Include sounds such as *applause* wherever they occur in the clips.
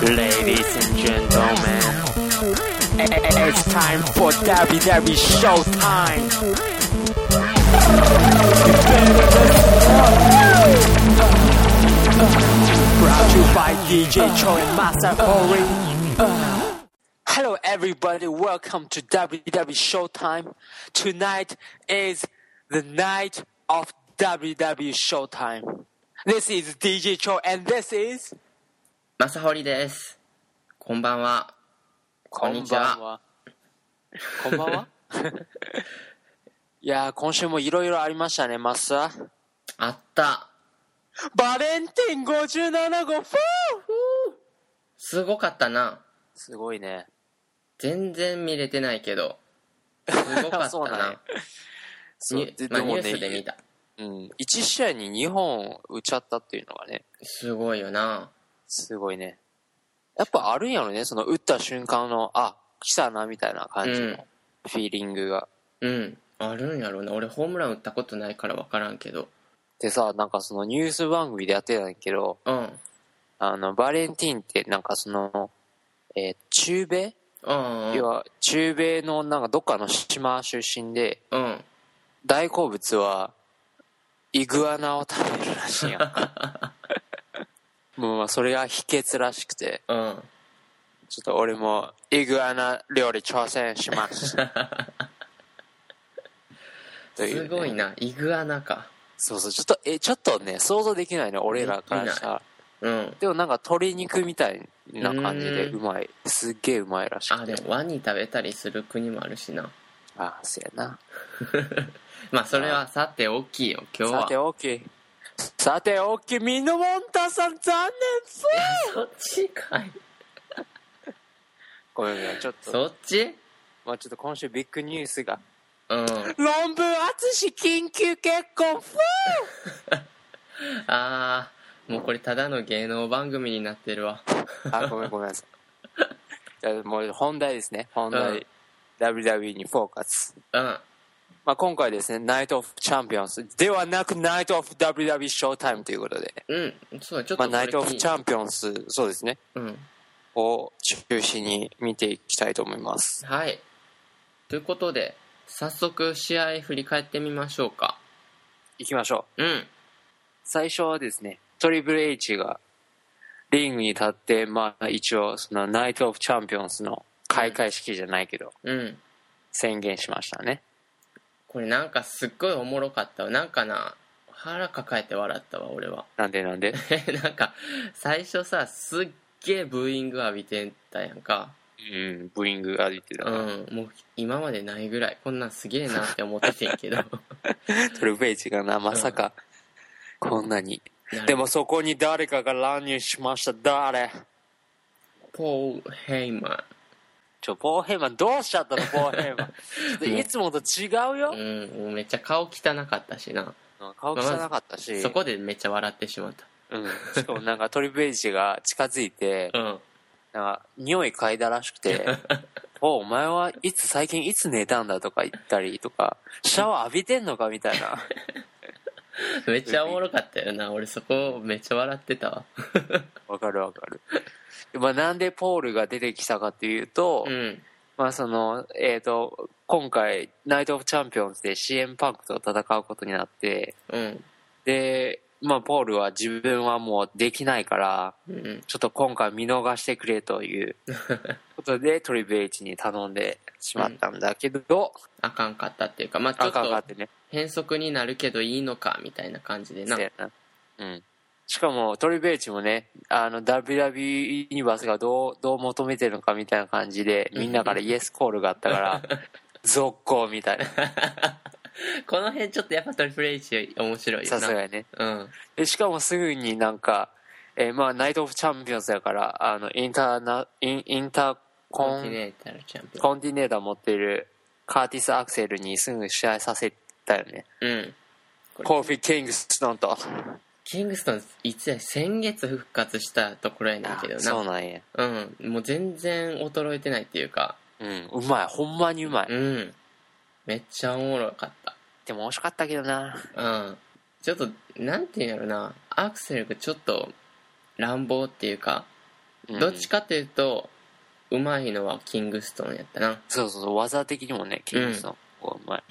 Ladies and gentlemen, it's time for WWE Showtime. Brought to you by DJ Cho and Master Ori. Hello, everybody. Welcome to WWE Showtime. Tonight is the night of WWE Showtime. This is DJ Cho, and this is. マサホリです。こんばんは。こんにちは。こんばんは。*laughs* いやー、今週もいろいろありましたね、マスター。あった。バレンティン57号、フーすごかったな。すごいね。全然見れてないけど。*laughs* すごかったな。そうねニュースで見た。うん。1試合に2本打っちゃったっていうのがね、すごいよな。すごいね。やっぱあるんやろね、その打った瞬間の、あ、来たな、みたいな感じうんのフィーリングが。うん。あるんやろうな。俺ホームラン打ったことないから分からんけど。でさ、なんかそのニュース番組でやってたんやけど、うん。あの、バレンティンってなんかその、えー中米？うん。要は中米のなんかどっかの島出身でうん。大好物はイグアナを食べるらしいやん *laughs* もうまあそれが秘訣らしくてうん。ちょっと俺もイグアナ料理挑戦しますというねすごいな。イグアナか。そうそうちょっとえちょっとね想像できないね俺らからしたらうん。でもなんか鶏肉みたいな感じでううまいすっげえうまいらしあ、くてでもワニ食べたりする国もあるしな。あそやな *laughs* まあ、それはさて大きいよ。今日はさて。大きいさて大きいミノモンタさん残念す。そっちかい。ごめんごめんちょっと。そっち？まあちょっと今週ビッグニュースが。うん。論文淳緊急結婚フ *laughs* あー、もうこれただの芸能番組になってるわ。ーあごめんごめんなさい。じゃあもう本題ですね。本題、うん。WWE にフォーカス。うん。まあ今回ですねナイト・オフ・チャンピオンズではなくナイト・オフ・ WWE ショータイムということでうん。そう、ちょっとまあナイト・オフ・チン。ャンピオンズそうですねうん。を中心に見ていきたいと思いますはい。ということで、早速試合振り返ってみましょうか。いきましょううん。最初はですね、トリプル H がリングに立って、まあ一応そのナイト・オフ・チャンピオンズの開会式じゃないけど、うん。宣言しましたね。これなんかすっごいおもろかったわ。なんかな、腹抱えて笑ったわ、俺は。なんでなんで？*laughs* なんか、最初さ、すっげえブーイング浴びてたやんか。うん、ブーイングが出てたうん。もう今までないぐらい。こんなんすげえなって思っててんけど。トリプル H がな、まさかこんなに。でもそこに誰かが乱入しました。誰？ポール・ヘイマちょ、ポーヘイマン、どうしちゃったの、ポーヘイマン。*laughs* いつもと違うよン。。うん。めっちゃ顔汚かったしな。うん顔汚かったし、そこでめっちゃ笑ってしまった。うん。しかもなんかトリプル H が近づいて、*laughs* うん。なんか、匂い嗅いだらしくて、*laughs* おお前はいつ、最近いつ寝たんだとか言ったりとか、シャワー浴びてんのかみたいな。めっちゃおもろかったよな。俺そこめっちゃ笑ってたわ。わかるわかる。まあなんでポールが出てきたかっていうと、うん。まあその、えっ、と、今回、ナイト・オブ・チャンピオンズで CM パンクと戦うことになって、うん。で、まあポールは自分はもうできないから、うん。ちょっと今回見逃してくれということでトリプル H に頼んでしまったんだけど、あかんかったっていうか、まあちょあっと。変則になるけどいいのか、みたいな感じでなせ。やなうん。しかも、トリベーチもね、あの、WWE ユニバースがどう、どう求めてるのかみたいな感じで、みんなからイエスコールがあったから、*laughs* 続行みたいな。*laughs* この辺ちょっとやっぱトリプル H 面白いよな。さすがにね。うん。で、しかもすぐになんか、えーまあ、ナイト・オフ・チャンピオンズだから、あの、インターナ、インインターコンコンティネータルチャンピオン。コンティネーター持ってるカーティス・アクセルにすぐ試合させたよね。うん。コーフィー・キングストンと。キングストン、いつや、先月復活したところやねんけどな。そうなんや。うん。もう全然衰えてないっていうか、うん、うまい。ほんまにうまい。うん。めっちゃおもろかった。でも惜しかったけどな。うん。ちょっと、なんていうんやろな、アクセルがちょっと乱暴っていうか、うんどっちかっていうとうまいのはキングストンやったなそうそうそう技的にもねキングストン、こううまい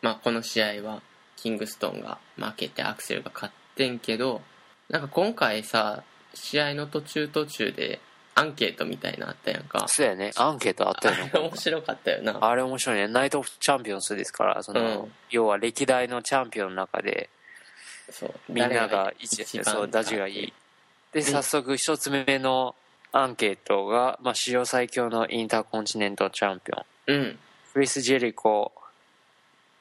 まあこの試合はキングストンが負けてアクセルが勝ってんけどなんか今回さ試合の途中途中でアンケートみたいなのあったやんか。そうやね。アンケートあったよねあれ面白かったよな。あれ面白いね。ナイト・オフ・チャンピオンズですからその、うん。要は歴代のチャンピオンの中でそう。みんなが一一そうダジがいい。でで早速一つ目のアンケートが、まあ、史上最強のインターコンチネントチャンピオン。うん。クリス・ジェリコ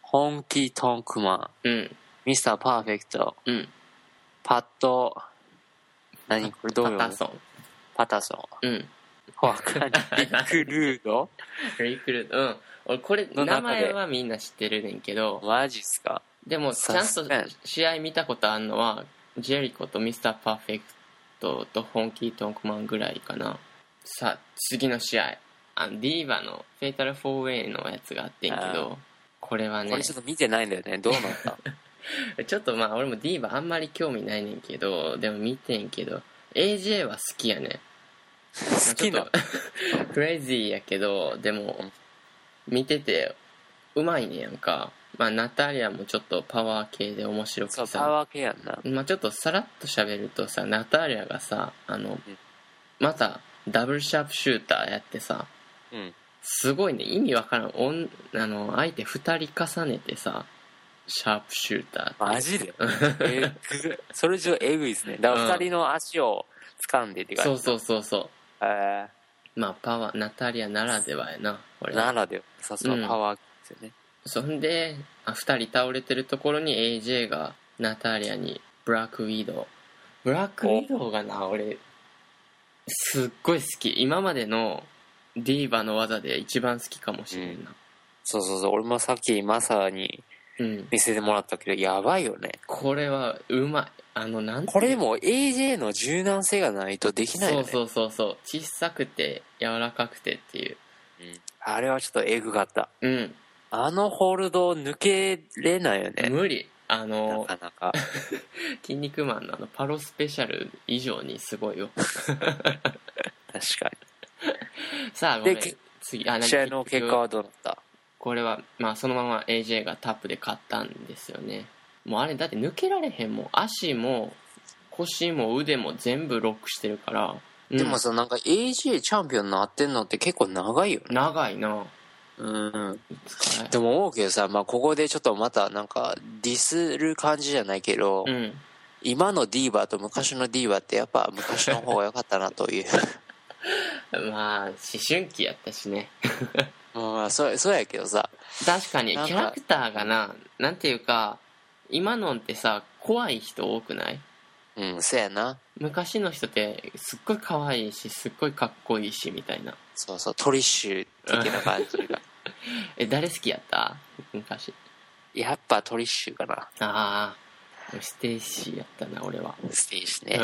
ホンキー・トンクマン。うん。ミスター・パーフェクト。うんパッド。何？これどうパタソン。パタソン。うん。わかんない。リック・ルード？リクルートうん。俺これ名前はみんな知ってるねんけど。マジっすか？でもちゃんと試合見たことあるのはジェリコとミスターパーフェクトとホンキー・トンクマンぐらいかな。さあ次の試合。あのディーバのフェイタル・フォーウェイのやつがあってんけど。これはね。これちょっと見てないんだよね。どうなった？*laughs* ちょっとまあ俺もディーバあんまり興味ないねんけどでも見てんけど AJ は好きやねん。好きな *laughs* クレイジーやけどでも見ててうまいねやんか。まあナタリアもちょっとパワー系で面白くてさパワー系やんな。まあちょっとさらっと喋るとさナタリアがさあのん。またダブルシャープシューターやってさうん。すごいね。意味わからん。おんあの相手2人重ねてさシャープシューターマジで？*laughs* えぐそれじゃえぐいですね。だから二人の足を掴んでって感じそうそうそうそう。えまあパワーナタリアならではやなこーれ。ならではさすがパワーですよね、そんであ2人倒れてるところに AJ がナタリアにブラックウィドウ。ブラックウィドウがな俺すっごい好き。今までのディーバの技で一番好きかもしれんな。そうそうそう。俺もさっきマサにうん、見せてもらったけどやばいよね。これはうまい。あのなんてこれも AJ の柔軟性がないとできないよね。そうそうそうそう。小さくて柔らかくてっていう。うん。あれはちょっとエグかった。うん。あのホールド抜けれないよね。無理。あなのかなか「*laughs* 筋肉マン」のあのパロスペシャル以上にすごいよ。確か *laughs* さあごめん。で次。あ試合の結果はどうなった？これはまあそのまま AJ がタップで勝ったんですよね。もうあれだって抜けられへんもん。足も腰も腕も全部ロックしてるから、うん。でもさなんか AJ チャンピオンになってんのって結構長いよね。長いな。うん。でも思うけどさ、まあ、ここでちょっとまたなんかディスる感じじゃないけど、うん。今のディーバーと昔のディーバーってやっぱ昔の方が良かったなという。*laughs* まあ思春期やったしねまあそうそうやけどさ。確かにキャラクターがななんていうか今のってさ怖い人多くない？うんそうやな。昔の人ってすっごい可愛いしすっごいかっこいいしみたいな。そうそうトリッシュ的な感じが。*laughs* え誰好きやった？昔。やっぱトリッシュかな。ああステイシーやったな俺は。ステージね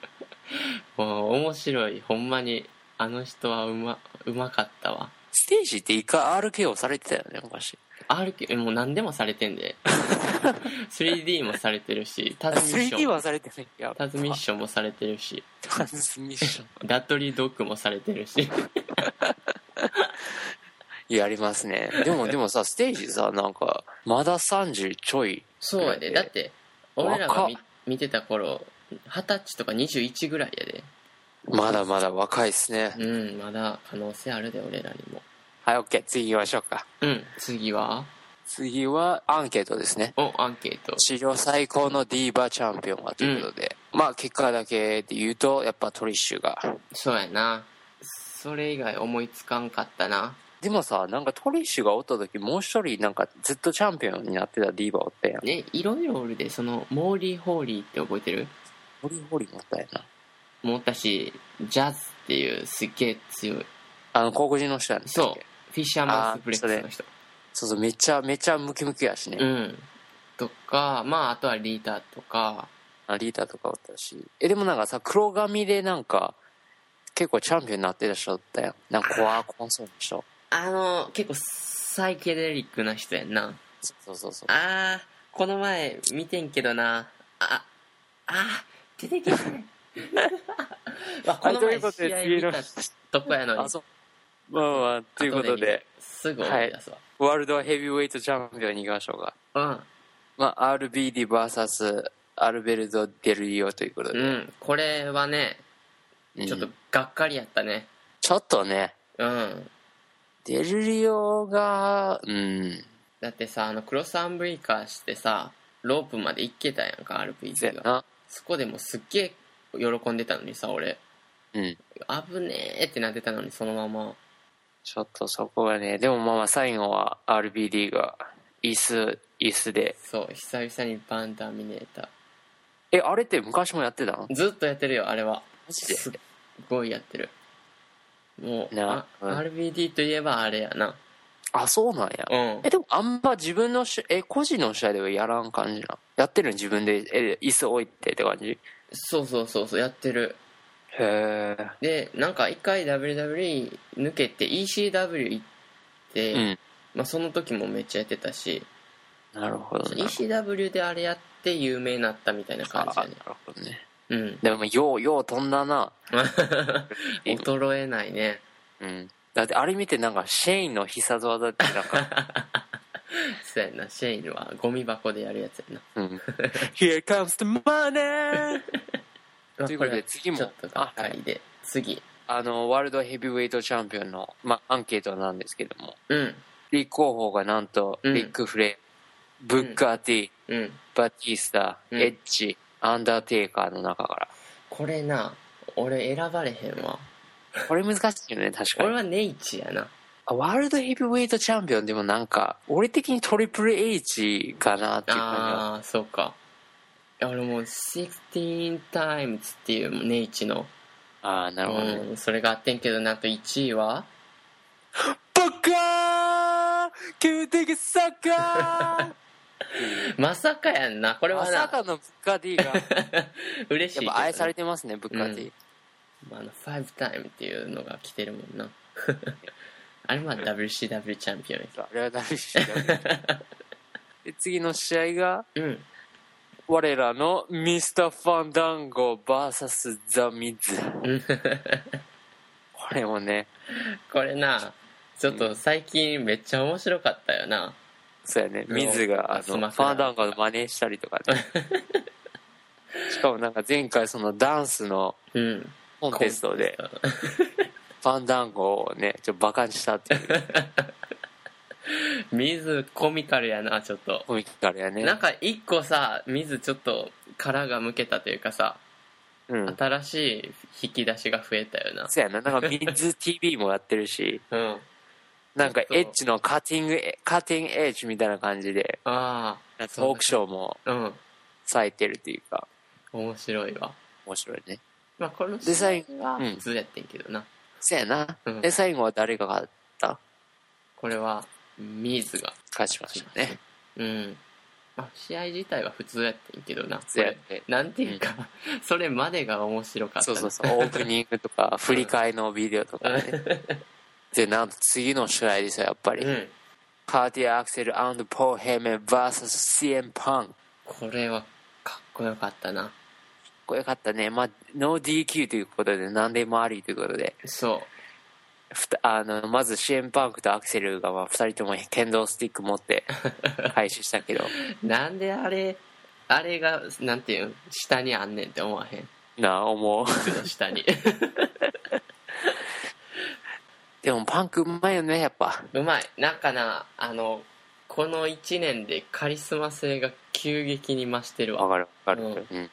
*laughs* もう面白い。ほんまにあの人はうまうまかったわステージって一回 RKO されてたよね昔。RK もう何でもされてんで。*laughs* 3D もされてるしタズミッシ 3D ョン。はされてないやタズミッションもされてるし。タズミッション。ダットリードッグもされてるし。*laughs* やりますね。でもでもさステージさなんかまだ30ちょい。そうやで。だって俺らが見見てた頃二十歳とか21ぐらいやでまだまだ若いっすね。うんまだ可能性あるで俺らにも。はい OK 次行きましょうか。うん次は？次はアンケートですね。おアンケート。史上最高のディーバチャンピオンはということで、まあ結果だけで言うとやっぱトリッシュが。そうやな。それ以外思いつかんかったな。でもさなんかトリッシュがおった時もう一人なんかずっとチャンピオンになってたディーバおったやん。ねいろいろおるで。そのモーリー・ホーリーって覚えてる？ホリホリもおったやなもったしジャズっていうすっげえ強い。あの黒人の人やんそう。フィッシャーマンスプレッの人。そうそうめっちゃめっちゃムキムキやしね、うん。とかまああとはリーターとか。あリーダーとかおったし。えでもなんかさ黒髪でなんか結構チャンピオンになってた人おったやん。なんか怖怖そうな人。あの結構サイケデリックな人やんな。そうそうそう。あーこの前見てんけどな。ああー出てきて *laughs* まあ、この前ということで試合次の見たとこやのに。あそう。まあまあということで。すぐ思い。出すわ、ワールドヘビーウェイトチャンピオンに行きましょうか。うん。まあ RBDVS アルベルト・デルリオということで、うん。これはねうん。ちょっとがっかりやったね。ちょっとね。うん。デルリオがうん。だってさあのクロスアンブリーカーしてさロープまで行けたやんかそうや RPG がな。そこでもすっげえ喜んでたのにさ俺。うん。危ねえってなってたのにそのまま。ちょっとそこがねでもまあまあ最後は RBD が椅子椅子で。そう久々にバンターミネータえあれって昔もやってたの？ーずっとやってるよあれは。マジで？すっごいやってる。もうなあうん。RBD といえばあれやな。あそうなんや。うん。えでもあんま自分のしえ個人の試合ではやらん感じなやってるの自分でえ椅子置いてって感じ？そうそうそうそうやってる。へえでなんか一回 WWE 抜けて ECW 行って、うん。まあ、その時もめっちゃやってたしなるほどな。ECW であれやって有名になったみたいな感じやね。あなるほどね。うん。でもようよう飛んだな。*laughs* 衰えないね。うん。だってあれ見てなんかシェインの必殺技ってなんか *laughs* *laughs* そうやなシェインはゴミ箱でやるやつやな。うん *laughs* Here comes the money! まあということで次もちょっとがっかりで次。あのワールドヘビーウェイトチャンピオンの、まあ、アンケートなんですけどもうん。立候補がなんと、うん。ビッグフレーブッカー T、うん。バティスタ、うん。エッジアンダーテイカーの中から。これな俺選ばれへんわ。これ難しいよね確かに。俺はネイチやな。あワールドヘビーウェイトチャンピオンでもなんか俺的にトリプル H かなっていう感じは。ああーそうか。いや俺もう16 times っていうネイチの。ああなるほどね、うん、それがあってんけどなんと1位は？バカー！サッカ *laughs* まさかやんな。これーまはな。さかのブッカー D が。*laughs* 嬉しいやっぱ愛されてますねブッカー D、まあ、あの5タイムっていうのが来てるもんな *laughs* あれまあ WCW チャンピオンやあれは誰しだで次の試合がうん。我らのミスター・ファンダンゴ VS ザ・ミズ。うん。これもね。これなちょっと最近めっちゃ面白かったよな。そうやね。ミズがあのファンダンゴの真似したりとかね。*laughs* しかもなんか前回そのダンスのうん。コンテストで。ファンダンゴをねちょっとバカにしたっていう。*laughs* 水コミカルやなちょっと。コミカルやね。なんか一個さ水ちょっと殻がむけたというかさうん。新しい引き出しが増えたよな。そうやな。なんかミズ TV もやってるし。*laughs* うん。なんかエッジのカッティングカッティングエッジみたいな感じで。ああトークショーもうん。咲いてるっていうか。面白いわ。面白いね。まあこの試合はうん普通やってんけどな、そうやな、うん。で最後は誰が勝った？これはミーズが勝ちましたね。うん。まあ試合自体は普通やってんけどな。そうやって。なんていうか、それまでが面白かった。なそうそうそう。オープニングとか *laughs* 振り替えのビデオとかね。*laughs* でなんと次の試合ですよやっぱり、うん。カーティア・アクセルポー・ヘメ VSCM パン。これはかっこよかったなこよかったね。まあノー DQ ということで何でもありということで。そふたあのまず CM パンクとアクセルがまあ2人とも剣道スティック持って *laughs* 開始したけど。うなんであれあれがなんていうん下にあんねんって思わへん？なあ思う。下に。*laughs* でもパンクうまいよねやっぱ。うまい。なんかなあのこの1年でカリスマ性が急激に増してるわ。わかるわかる、ううん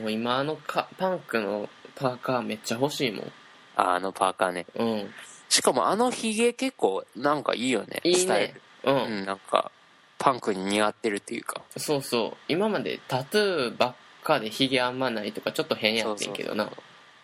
もう今あのかパンクのパーカーめっちゃ欲しいもん。ああのパーカーね。うん。しかもあのヒゲ結構なんかいいよねいいスタイねル。うん、うんなんかパンクに似合ってるっていうか。そうそう。今までタトゥーばっかでヒゲあんまないとかちょっと変やってんけどな。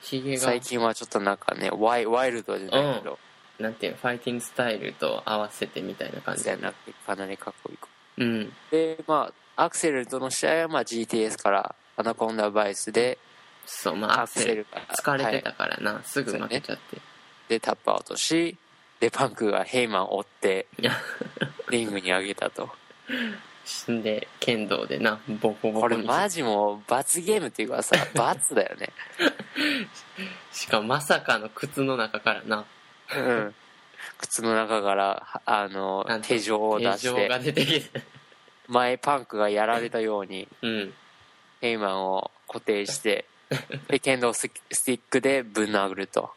ヒゲが。最近はちょっとなんかねワイワイルドじゃないけど、なんていうの？ファイティングスタイルと合わせてみたいな感じ。そうやなかなりかっこいいうん。でまあアクセルとの試合はまあ GTS からアナコンダバイスでそうまあアクセルが疲れてたはいからな、すぐ負けちゃって、でタップアウトしでパンクがヘイマンを追ってリングに上げたと。死んで剣道でなボコボコに。これマジもう罰ゲームっていうかさ *laughs* 罰だよね。しかもまさかの靴の中からな。うん靴の中からはあの手錠を出して出て前パンクがやられたようにうん。ヘイマンを固定して *laughs* で剣道ススティックでぶん殴ると。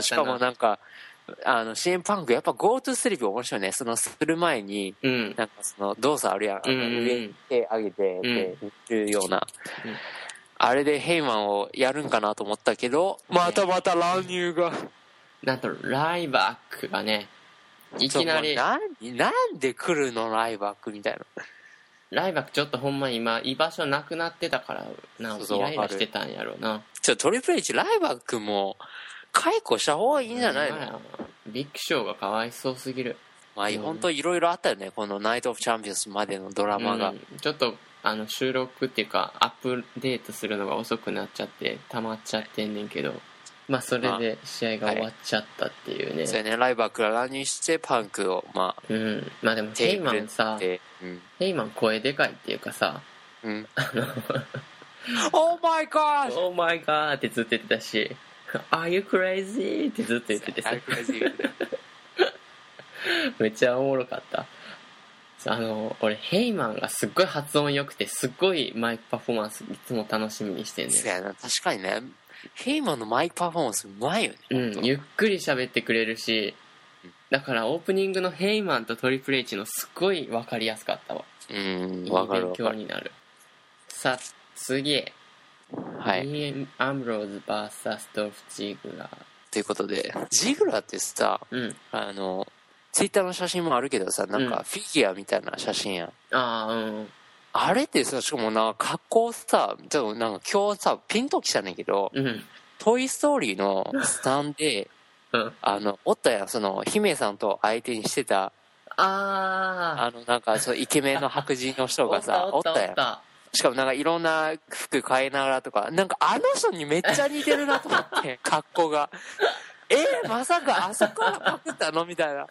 しかもなんかあの CM パンクやっぱ GoTo スリープ面白いね。そのする前にうん。なんかその動作あるやん、うんうんうん。上に手上げてで言るような、うん。あれでヘイマンをやるんかなと思ったけどまたまた乱入がなんとライバックがねいきなりなんなんで来るのライバックみたいな。ライバックちょっとほんま今居場所なくなってたからなそうそうイライラしてたんやろうな。ちょトリプル H ライバックも解雇した方がいいんじゃないの、ビッグショーがかわいそうすぎる。まあうん。本当いろいろあったよねこのナイト・オブ・チャンピオンズまでのドラマが、うん。ちょっとあの収録っていうかアップデートするのが遅くなっちゃって溜まっちゃってんねんけどまあそれで試合が終わっちゃったっていうね、そうやね。ライバックが乱入してパンクをまあうん。まあでもヘイマンさでうん。ヘイマン声でかいっていうかさうん、*laughs* Oh my god!「オーマイガー」ってずっと言ってたし「Are you crazy?」ってずっと言ってて。さ *laughs* めっちゃおもろかった。あの俺ヘイマンがすっごい発音良くてすっごいマイクパフォーマンスいつも楽しみにしてんねそうやな。確かにねヘイマンのマイクパフォーマンスうまいよね、うんゆっくり喋ってくれるしだからオープニングのヘイマンとトリプル H のすっごい分かりやすかったわ。うんいいわかる勉わかる強になる。さあ次。はい。ン・アンブローズ VS. ドルフ・ジーグラーということでジグラってさうん。あのツイッターの写真もあるけどさなんうん。かフィギュアみたいな写真やん、ああうんあれってさしかもなんか格好さちょっとなんか今日さピンときたんだけどうん「トイ・ストーリー」のスタンでうん。あのおったやんその姫さんと相手にしてたあああのなんかそうイケメンの白人の人がさおったやん。たしかもなんかいろんな服変えながらとかなんかあの人にめっちゃ似てるなと思って *laughs* 格好が。えー、まさかあそこからパクったの？みたいな。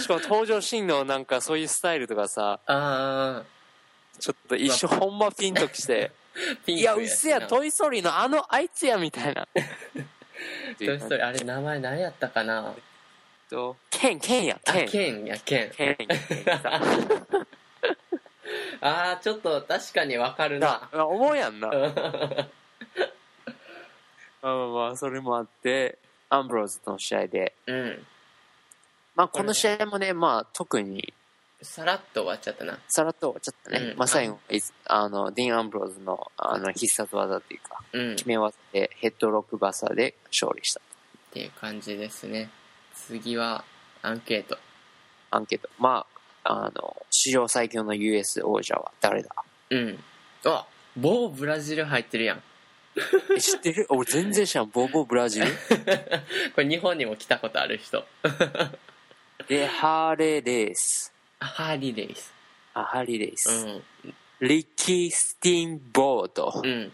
しかも登場シーンのなんかそういうスタイルとかさああちょっと一瞬ほんまピンときて。*laughs* いやうっせやトイ・ストーリーのあのあいつやみたいな。トイ・ストーリーあれ名前何やったかな？とケンケンやあケン。ケンやケン。ケン *laughs* ああちょっと確かにわかるな。な思うやんな。うん。まあまあまあそれもあってアンブローズとの試合で。うん。まあこの試合もねまあ特にさらっと終わっちゃったな。さらっと終わっちゃったね、うん。まあ最後あのディーン・アンブローズのあの必殺技っていうかうん。決め技でヘッドロックバサーで勝利したっていう感じですね。次はアンケート。アンケート。まああの史上最強の US 王者は誰だ？うん。あ某ブラジル入ってるやん。え知ってる？俺全然知らん。ボーボーブラジル？*laughs* これ日本にも来たことある人。でハーレー・レースハーリー・レイス。あハーリー・レーうス、ん。リッキー・スティーンボート、うん。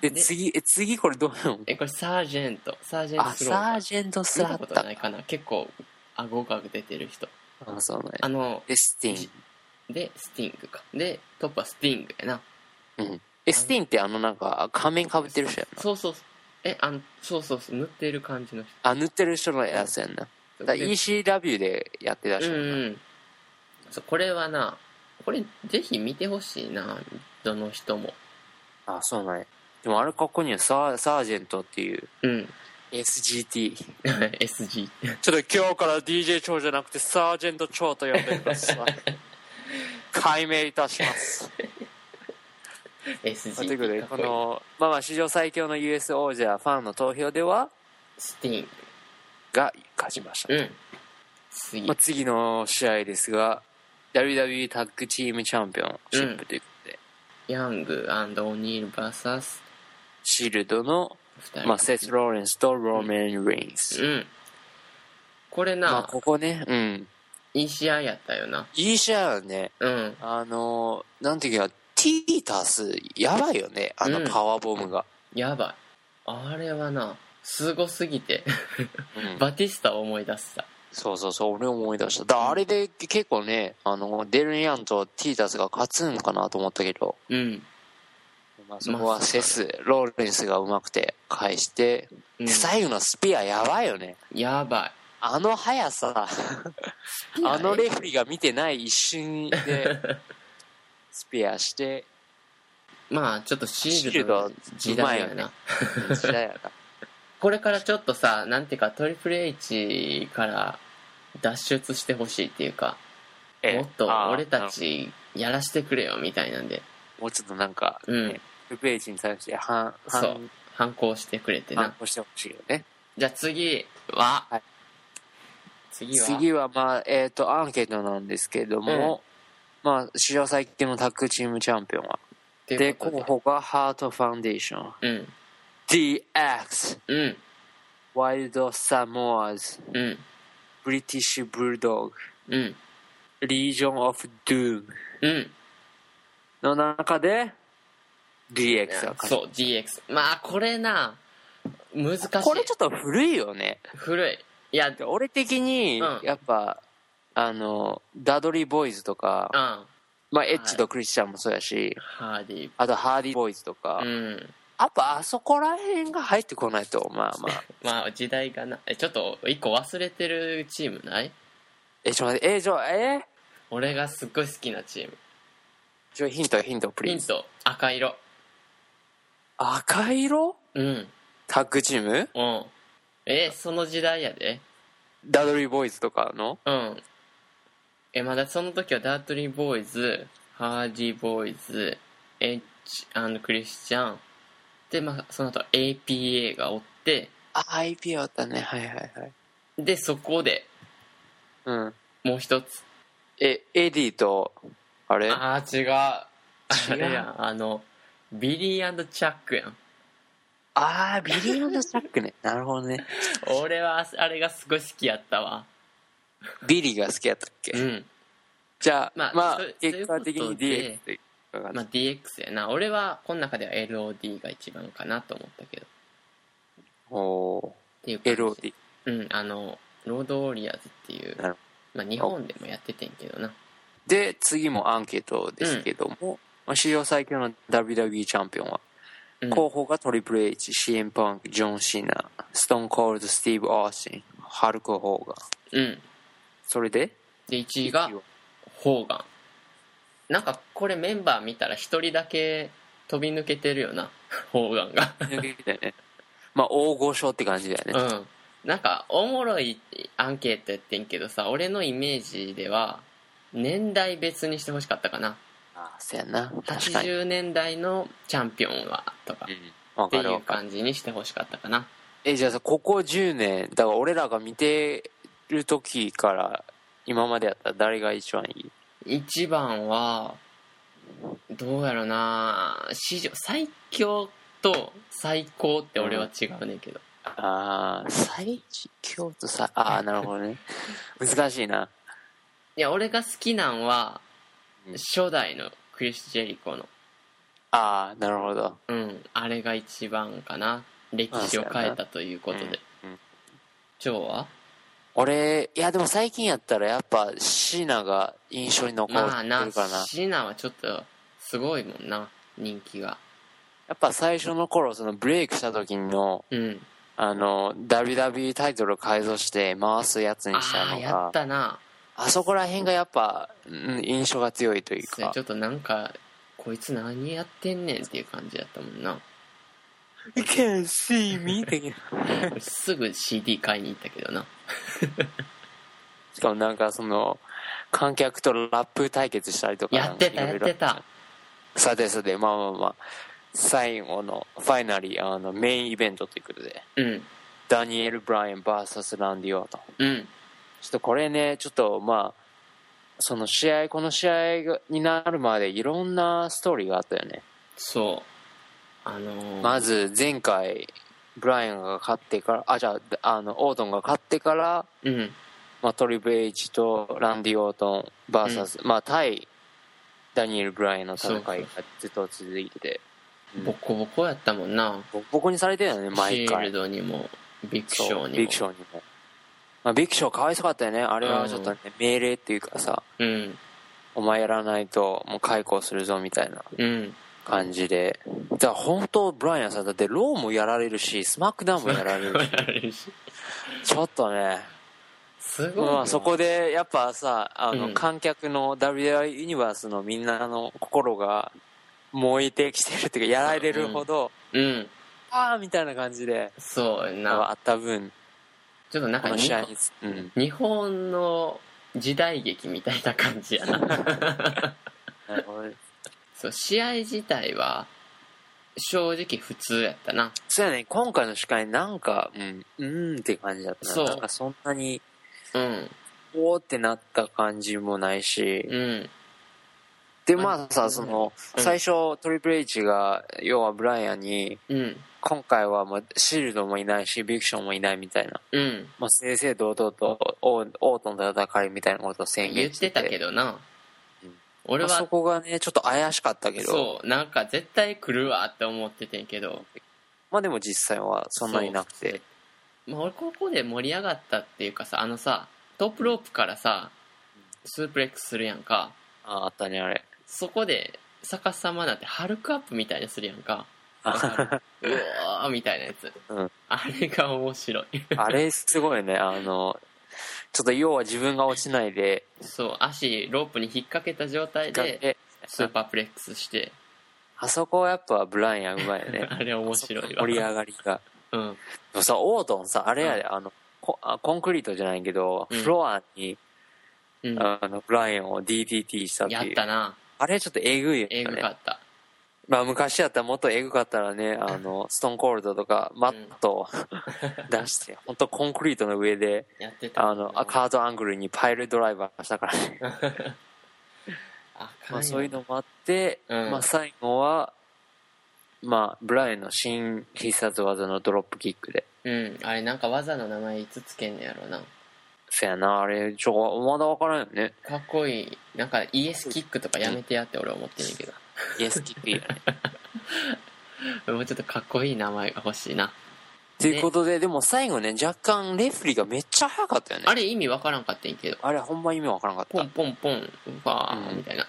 でで次え次これどうなの？えこれサージェント。サージェントあスローサージェント・ス見たことラッタないかな。結構顎が出てる人。あそうねあのでスティでスティングか。でトップはスティングやな。ンうん。えスティンってあのなんか仮面かぶってる人やんな。そうそうえあのそうそうそう。塗ってる感じの人。あ塗ってる人のやつやんな。だからで ECW でやってたうん人やんな。うんそうこれはなこれぜひ見てほしいなどの人も。あそうなんや。でもあれこいいよサーサージェントっていう。うん。SGT *laughs* ち SG ょっと今日から DJ 長じゃなくてサージェント長と呼んでください。*laughs* 解明いたします。SG とい。うことでこのまあまあ史上最強の US 王者ファンの投票ではスティンが勝ちました、グうん。次。まあ、次の試合ですが WWE タッグチームチャンピオンシップということで、ヤングオニール VS シールドの、2人。まあ、セス・ローレンスとローメン・レインス、うん。これな、まあここね。うん。いい試合やったよな。いい試合はね。うん。あのーなんていうかティータスやばいよね。あのうん。パワーボムが、やばい。あれはなすごすぎて。うん。バティスタを思い出したそうそうそう、俺思い出した。だあれで結構ね、あの、デルニアンとティータスが勝つんかなと思ったけど、うん、まあ、そこはセス、ローレンスがうまくて返して、うん。で最後のスピアやばいよね。やばい。あの速さ、あのレフェリーが見てない一瞬で、*laughs* スピアして、まあちょっとシシールド時代やな。*laughs* 時代やな。これからちょっとさなんていうかトリプル H から脱出してほしいっていうかえもっと俺たちやらしてくれよみたいなんで。もうちょっとなんか、うん。ページに対して反、そう。反、反抗してくれてな。反抗してほしいよね。じゃあ次は、はい。次は？次は、まあ、えっ、と、アンケートなんですけれども、まあ、史上最強のタッグチームチャンピオンは、で、っていうこと候補がハートファンデーション、でうん。DX、うん。ワイルドサモアーズ、うんブリティッシュブルドッグ、うん。リージョン・オフ・ドゥうん。の中で、DX が勝つ。そう DX まあこれな難しい。これちょっと古いよね。古い。いやで俺的にうん、やっぱ、あの、ダドリーボーイズとか、うん。まあ、エッジとクリスチャンもそうやし、ハーディあとハーディーボーイズとか、うんやっぱあそこら辺が入ってこないと、まあまあ。まあ時代がなえちょっと一個忘れてるチームない？え、ちょ待って、え、ちょ、え？俺がすっごい好きなチーム。ちょ、ヒント、ヒント、プリ。ヒント。赤色。赤色？うん。タッグチーム？うん。えその時代やで。ダドリーボーイズとかの？うん。えまだその時はダートリーボーイズハーディーボーイズエッジクリスチャンでまあその後 APA がおってあ、IP あったね。はいはいはい。でそこでうん。もう一つえ、エディと、あれ？ああ違うあ違う？れやんあのビリーチャックやんあー、ビリーチャックね。*laughs* なるほどね。俺はあれがすごい好きやったわビリーが好きやったっけ、うんじゃあ、ままあ、あそう結果的にそういうことで DX というかまあ DX やな。俺はこの中では LOD が一番かなと思ったけど。っおていう LOD。うんあのロードウォリアーズっていうなるまあ日本でもやっててんけどな。で、次もアンケートですけども、まあ、史上最強の WWE チャンピオンは、うん。候補がトリプル H、CM パンク、ジョン・シーナ、ストーン・コールド、スティーブ・オースティン、ハルク・ホーガン。うん。それで？で1位がホーガンなんかこれメンバー見たら1人だけ飛び抜けてるよなホーガンがね。まあ、大御所って感じだよね。うんなんかおもろいアンケートやってんけどさ俺のイメージでは年代別にしてほしかったかなああ、そうやな。確かに。80年代のチャンピオンはとかうん。わっていう。感じにしてほしかったかなえ、じゃあさ、ここ10年、だから俺らが見てる時から、今までやったら誰が一番いい？1番はどうやろな。史上最強と最高って俺は違うねんけど、ああ、最強とさ、ああ、なるほどね。*laughs* 難しいな。いや俺が好きなんはうん。初代のクリス・ジェリコの。ああ、なるほど。うんあれが一番かな。歴史を変えたということで。うんうん。ジョーは？俺、いやでも最近やったらやっぱシーナが印象に残ってまあなるかな。シナはちょっとすごいもんな人気がやっぱ最初の頃、そのブレイクした時の、うんあの、WWE タイトルを改造して回すやつにしたのああやっが、たなあそこら辺がやっぱ、うん印象が強いというかち。ょっとなんかこいつ何やってんねんっていう感じやったもんな You can't see me 的な。俺すぐ CD 買いに行ったけどなしかもなんかその、観客とラップ対決したりとか。やってたやってたさてさて、まあまあまあ、最後の、ファイナリー、あの、メインイベントということで、うんダニエル・ブライアン VS ランディ・オートン。うんちょっとこれね、ちょっとまあ、その試合、この試合がになるまでいろんなストーリーがあったよね。そうあのー、まず前回、ブライアンが勝ってから、あ、じゃあ、あの、オートンが勝ってから、うん。まあ、トリプル H とランディ・オートン VS、まあ、対ダニエル・ブライアンの戦いがずっと続いてて、ボコボコやったもんな。ボコボコにされてるよね、シ毎回。ールドにもビッグショーにも。ビッグショーにも。まあ、ビッグショーかわいそうかったよね。あれはちょっとね、命令っていうかさうん。お前やらないともう解雇するぞみたいな。うん感じで。だから本当ブライアンさんだってローもやられるしスマックダウンもやられるし。ちょっとね。すごいな、まあ、そこでやっぱさあの、うん。観客の WWI ユニバースのみんなの心が燃えてきてるっていうかやられるほど、うん。ああみたいな感じでそうやあなった分。ちょっとなんか日本、うん、日本の時代劇みたいな感じやな *laughs* そう試合自体は正直普通やったな。そうやね。今回の司会なんかうん。うーんって感じだったな。そう。なんかそんなにうん。おーってなった感じもないし、うん。でまあさうん。そのうん。最初トリプル H が要はブライアンにうん。今回はもうシールドもいないしビクションもいないみたいな、うん。まあ、正々堂々とオーオートの戦いみたいなことを宣言っ言しててたけどな。うん俺はまあそこがねちょっと怪しかったけど。そうなんか絶対来るわって思っててんけど。まあでも実際はそんなになくて。まあ俺ここで盛り上がったっていうかさあのさトップロープからさスープレックスするやんか。ああったねあれ。そこで逆さまなんてハルクアップみたいにするやんか。う *laughs* わーみたいなやつ、うん。あれが面白い。あれすごいね。あのちょっと要は自分が落ちないでそう足ロープに引っ掛けた状態ででスーパープレックスして。あそこはやっぱブライアンうまいよね。*laughs* あれ面白いわ。盛り上がりが。うん。でもさオートンさあれやで、あのコあコンクリートじゃないけど、うん。フロアにうん。あのブライアンを DDT したっていう。やったな。あれちょっとえぐいよね。えぐかったまあ昔やったらもっとえぐかったらねあのストーンコールドとかマットを *laughs* 出して本当コンクリートの上でやってたあのあカードアングルにパイルドライバーしたからね。*laughs* まあよそういうのもあって、うん。まあ最後はまあブライアンの新必殺技のドロップキックで。うん。あれなんか技の名前いつつけんのやろうな。そやなあれちょまだ分からんよね。かっこいい。なんかイエスキックとかやめてやって俺は思ってんねんけどイエスキックいいよねもうちょっとかっこいい名前が欲しいな。ということででも最後ね若干レフェリーがめっちゃ速かったよね。あれ意味わからんかったんやけど。あれほんま意味わからんかった。ポンポンポンファーうん。みたいな。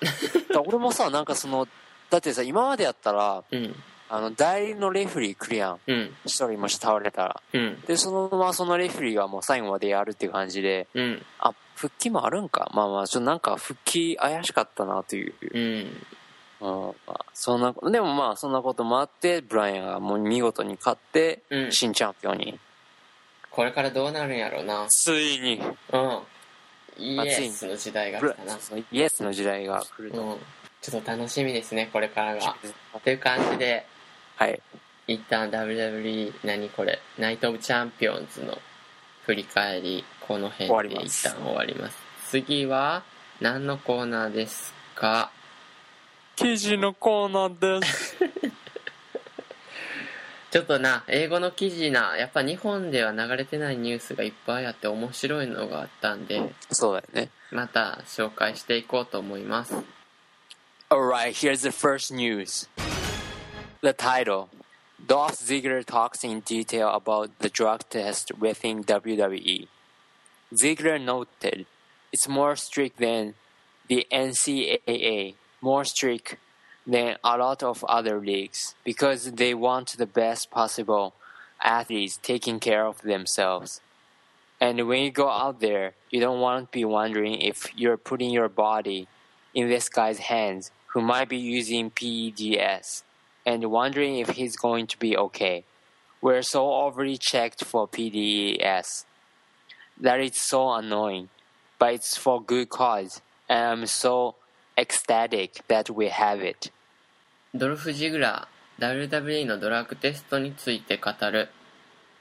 だ俺もさなんかそのだってさ今までやったらうん。あの代理のレフェリー来るやん。うん。一人もし倒れたら。うん。でそのままそのレフェリーがもう最後までやるっていう感じでうん。あ復帰もあるんか。まあまあちょっとなんか復帰怪しかったなという、うんうん。まあ、そんなでもまあそんなこともあってブライアンがもう見事に勝ってうん。新チャンピオンに、これからどうなるんやろうな。ついに。うん。イエスの時代が来たな。イエスの時代が来ると、うん。ちょっと楽しみですねこれからが。という感じではい。一旦 WWE 何これ？ナイト・オブ・チャンピオンズの振り返りこの辺で一旦終わります。次は何のコーナーですか？記事のコーナーですちょっとな英語の記事なやっぱ日本では流れてないニュースがいっぱいあって面白いのがあったんでそうだよねまた紹介していこうと思います Alright, here's the first news. The title Dolph Ziggler talks in detail about the drug test within WWE. Ziggler noted it's more strict than the NCAA, more strict than a lot of other leagues because they want the best possible athletes taking care of themselves. And when you go out there, you don't want to be wondering if you're putting your body in this guy's hands who might be using PEDS and wondering if he's going to be okay. We're so overly checked for PDES that it's so annoying, but it's for good cause, and I'm so ecstatic that we have it. ドルフ・ジグラー WWE のドラッグテストについて語る、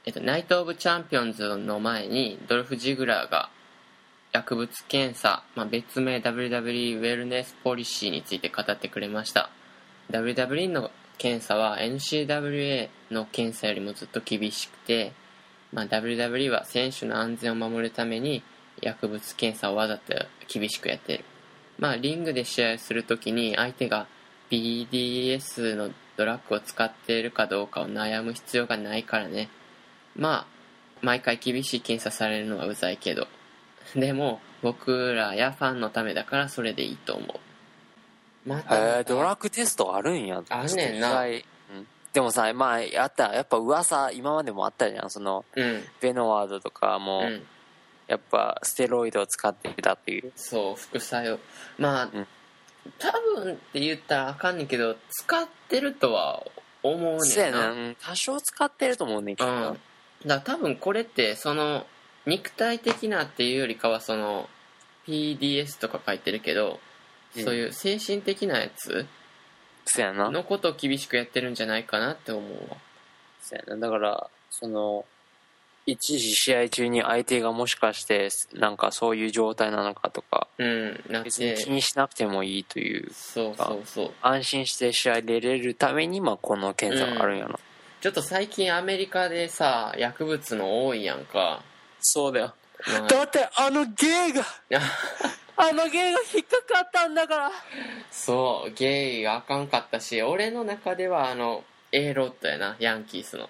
えっと、ナイト・オブ・チャンピオンズの前にドルフ・ジグラーが薬物検査、まあ、別名 WWE ウェルネスポリシーについて語ってくれました。WWE の検査は NCWA の検査よりもずっと厳しくて、まあ、WWE は選手の安全を守るために薬物検査をわざと厳しくやってる。まあリングで試合するときに相手が BDS のドラッグを使っているかどうかを悩む必要がないからね。まあ毎回厳しい検査されるのはうざいけど。でも僕らやファンのためだからそれでいいと思う。まへえドラッグテストあるんや。あんねんな。でもさまあやったやっぱ噂今までもあったじゃん。そのうん。ベノワードとかも、うんやっぱステロイドを使ってたっていう。そう副作用。まあ、うん。多分って言ったらあかんねんけど使ってるとは思うそうやね。んななうん多少使ってると思うねんけど、うん、だから多分これってその肉体的なっていうよりかはその PDS とか書いてるけど、うん。そういう精神的なやつそうやな。のことを厳しくやってるんじゃないかなって思うわ。そうやな。だからその一時試合中に相手がもしかしてなんかそういう状態なのかとかうんなっ別に気てにしなくてもいいというそうそうそう。安心して試合出れるためにまあこの検査があるんやな、ちょっと最近アメリカでさ薬物の多いやんか、そうだよ。まだってあのゲイがあ *laughs* あのゲイが引っかかったんだから。そうゲイがあかんかったし俺の中ではあの A ロッドやなヤンキースの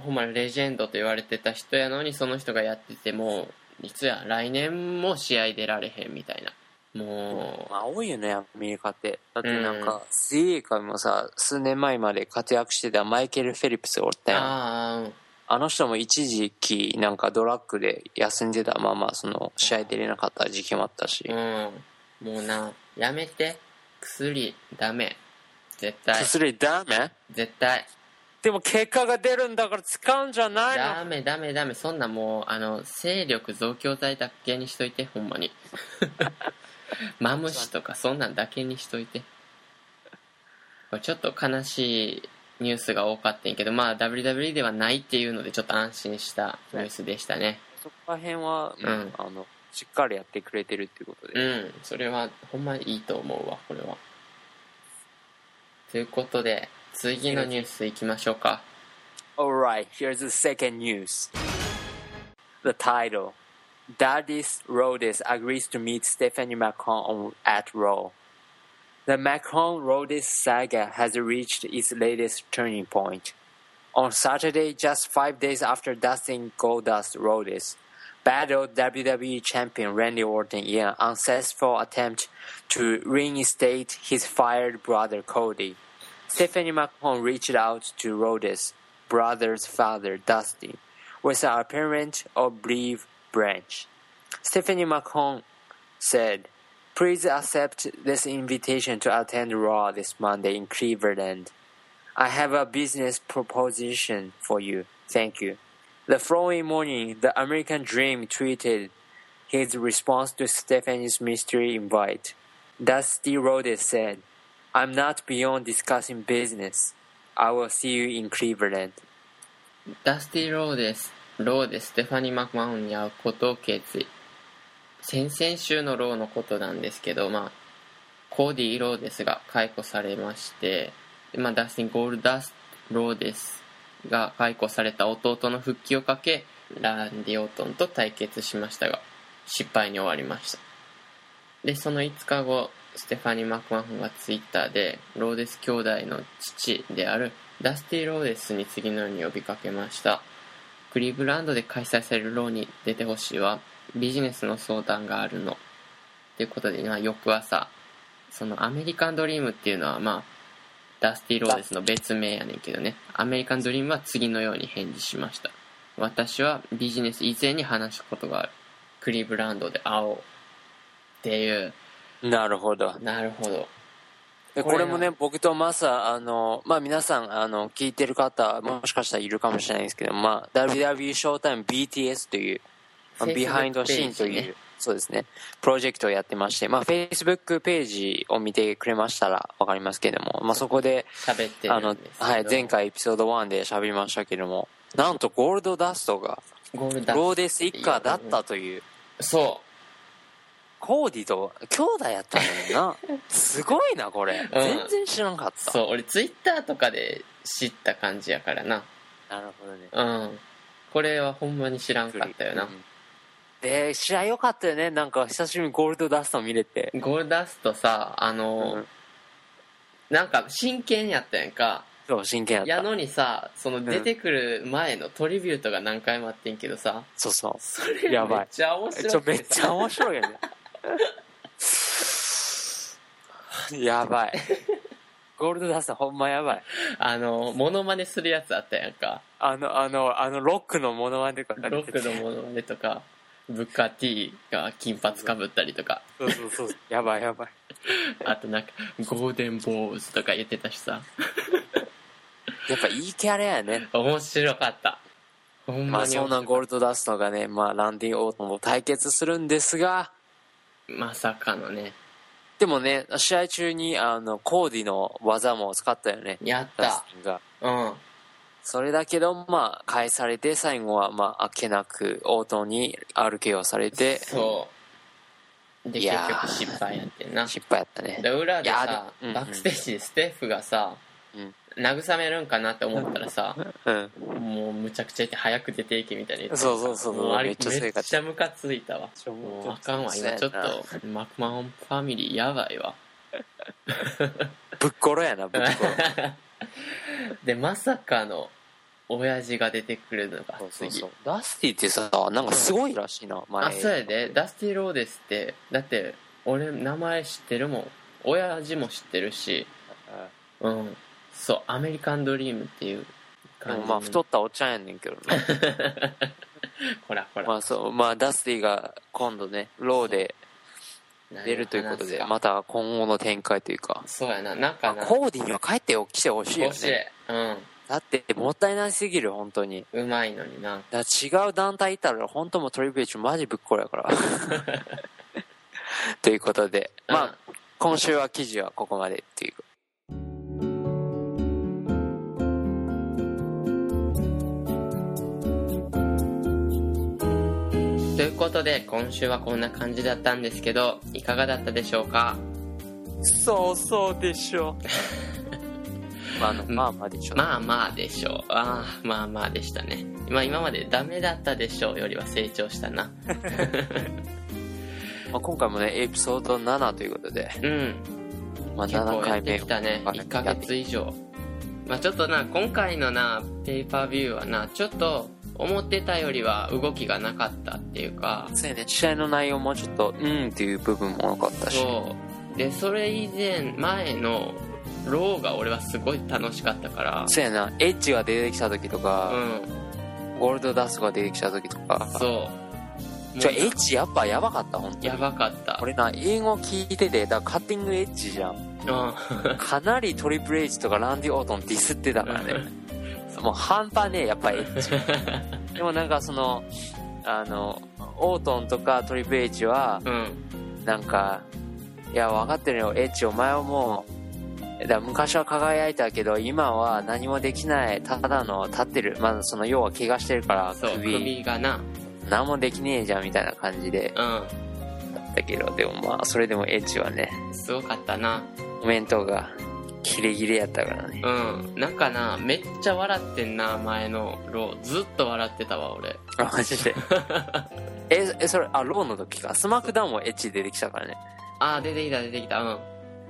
ほんまにレジェンドと言われてた人やのにその人がやっててもいつや来年も試合出られへんみたいな。もうまあ多いよねアメリカって。だってなんか、水泳界もさ数年前まで活躍してたマイケル・フェリプスおったやん。あああの人も一時期なんかドラッグで休んでた。ままその試合出れなかった時期もあったし、うん。もうなやめて。薬ダメ。絶対。薬ダメ？絶対でも結果が出るんだから使うんじゃないの？ダメダメダメ。そんなもうあの勢力増強剤だけにしといてほんまに。*laughs* マムシとかそんなんだけにしといて。ちょっと悲しいニュースが多かったんやけどまあ WWE ではないっていうのでちょっと安心したニュースでしたね。そこら辺は、うん。あのしっかりやってくれてるっていうことうで、ん。それはほんまにいいと思うわこれは。ということで次のニュースいきましょうか Alright, here's the second news. The title Daddy's Rhodes agrees to meet Stephanie Macron on, at Raw. The Macron Rhodes saga has reached its latest turning point. On Saturday, just five days after Dustin Goldust Rhodes battled WWE champion Randy Orton in an unsuccessful attempt to reinstate his fired brother Cody. Stephanie McMahon reached out to Rhodes' brother's father, Dusty, with an apparent oblique branch. Stephanie McMahon said, Please accept this invitation to attend Raw this Monday in Cleveland. I have a business proposition for you. Thank you. The following morning, the American Dream tweeted his response to Stephanie's mystery invite. Dusty Rhodes said, I'm not beyond discussing business. I will see you in Cleveland. ダスティ・ローです。ローでステファニー・マクマホンに会うことを決意。先々週のローのことなんですけど、まあ、コーディ・ローデスが解雇されまして、まあ、ダスティン・ゴールダス・ローデスが解雇された弟の復帰をかけ、ランディ・オートンと対決しましたが、失敗に終わりました。で、その5日後、ステファニー・マクマホンがツイッターで、ローデス兄弟の父であるダスティ・ローデスに次のように呼びかけました。クリーブランドで開催されるローに出てほしいわ。ビジネスの相談があるの。ということで、まあ、翌朝、そのアメリカンドリームっていうのは、まあ、ダスティ・ローデスの別名やねんけどね。アメリカンドリームは次のように返事しました。私はビジネス以前に話したことがある。クリーブランドで会おう。っていう。なるほど。なるほど。でこれもね、僕とマサ、あの、まあ皆さん、あの、聞いてる方、もしかしたらいるかもしれないですけど、まあ、WWE ショータイム BTS という、まあ behind scene という、そうですね、プロジェクトをやってまして、まあ Facebook ページを見てくれましたらわかりますけれども、まあそこで、喋って。はい、前。回エピソード1で喋りましたけれども、なんとゴールドダストが、ゴールダローデス一家だったという、そコーディと兄弟やったんだよな。*laughs* すごいな、これ。全然知らんかっう。た。そう。俺ツイッターとかで知った感じやからな。なるほどね。うん。これはほんまに知らんかったよな。うんで、試合良かったよね。なんか久しぶりにゴールドダスト見れて。ゴールダストさ、あの、うんなんか真剣やったやんか。そう真剣やったやのにさその出てくる前のトリビュートが何回もあってんけどさ、そうそそれやばいめっちゃ面う白くてちょめっちゃ面白いよね *laughs* やばい。ゴールドダストほんまやばい。あのモノマネするやつあったやんか。あのあのあのロックのモノマネとかロックのモノマネとかブッカー T が金髪かぶったりとか。そうそうそう。やばいやばい。*laughs* あとなんかゴールデンボーズとか言ってたしさ。*laughs* やっぱいいキャラやね。面白かった。ほんまあまにそんなゴールドダストがね、まあ、ランディ・オートンと対決するんですがまさかのね。でもね試合中にあのコーディの技も使ったよね。やった。うん。それだけどまあ返されて最後はまああっけなくオートンに RKO されて。そう。で結局失敗やってんな。失敗やったね。で裏でさでうん。バックステージでステッフがさうん慰めるんかなって思ったらさうんもうむちゃくちゃいて早く出ていけみたいに言ってそうそうそうもうあれめっちゃムカついたわ。ょもうあかんわ今ちょっと。マクマホンファミリーやばいわ。ぶっころやなぶっころ *laughs* でまさかの親父が出てくるのがそうそう次そう。ダスティってさなんかすごいらしいな前。あそうやで。ダスティ・ローデスってだって俺名前知ってるもん。親父も知ってるし。うんそうアメリカンドリームっていうまあ太ったおっちゃんやねんけどね。*laughs* ほらほら、まあそうまあダスティが今度ねローで出るということでまた今後の展開というか。そうやな。なんかな。コーディには帰ってきてほしいよね。うん。だってもったいなすぎる本当に。うまいのにな。だ違う団体いたら本当もうトリプル H マジぶっころやから。*laughs* ということで。まあ今週は記事はここまでっていうということで今週はこんな感じだったんですけどいかがだったでしょうか？そうそうでしょ *laughs* まああのまあまあでしょまあまあでしょう。ああまあまあでしたね。まあ今までダメだったでしょうよりは成長したな。*laughs* まあ、今回もねエピソード7ということで、うん。まあ、結構7やっ回目てきたね。1ヶ月以上。まあちょっとな今回のなペーパービューはなちょっと思ってたよりは動きがなかったっていうか。そうやね。試合の内容もちょっとうんっていう部分も多かったし。そう。でそれ以前前のローが俺はすごい楽しかったから。そうやな。エッジが出てきた時とうか、ん。ゴールドダストが出てきた時とか。そう。じゃあもうエッジやっぱやばかった本当に。やばかった。俺な英語聞いててだからカッティングエッジじゃん。うん。*laughs* かなりトリプル H とかランディ・オートンディスってたからねもう半端ねえやっぱエッジでもなんかそのあのオートンとかトリプル H はうん。なんかいや分かってるよ。エッジお前はもうだ昔は輝いたけど今は何もできない。ただの立ってる。まあその要は怪我してるから首。首がな。何もできねえじゃんみたいな感じで。うだったけどでもまあそれでもエッジはねんすごかったな。コメントがキレキレやったからね。うん。なんかなめっちゃ笑ってんな前のロー。ずっと笑ってたわ俺。あマジで？*laughs* ええそれあローの時か？スマックダウンもエッジ出てきたからね。ああ出てきた出てきた。うん。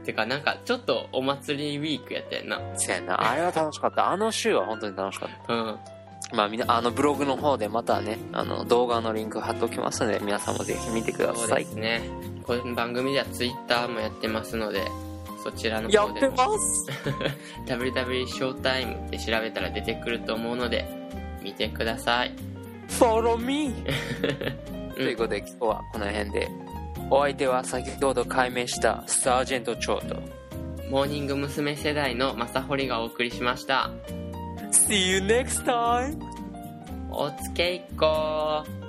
てかなんかちょっとお祭りウィークやったやんな。そうやな。あれは楽しかった。あの週は本当に楽しかっうん。たまあみんなあのブログの方でまたねあの動画のリンク貼っておきますので皆さんもぜひ見てくだそうさいですね。この番組ではツイッターもやってますのでそちらのやって方でもます。WW ショータイムって調べたら出てくると思うので見てください Follow me! *laughs* ということで今日はこの辺で。お相手は先ほど解明したサージェント・チョート。モーニング娘。世代の正堀がお送りしました See you next time! おつけいっこー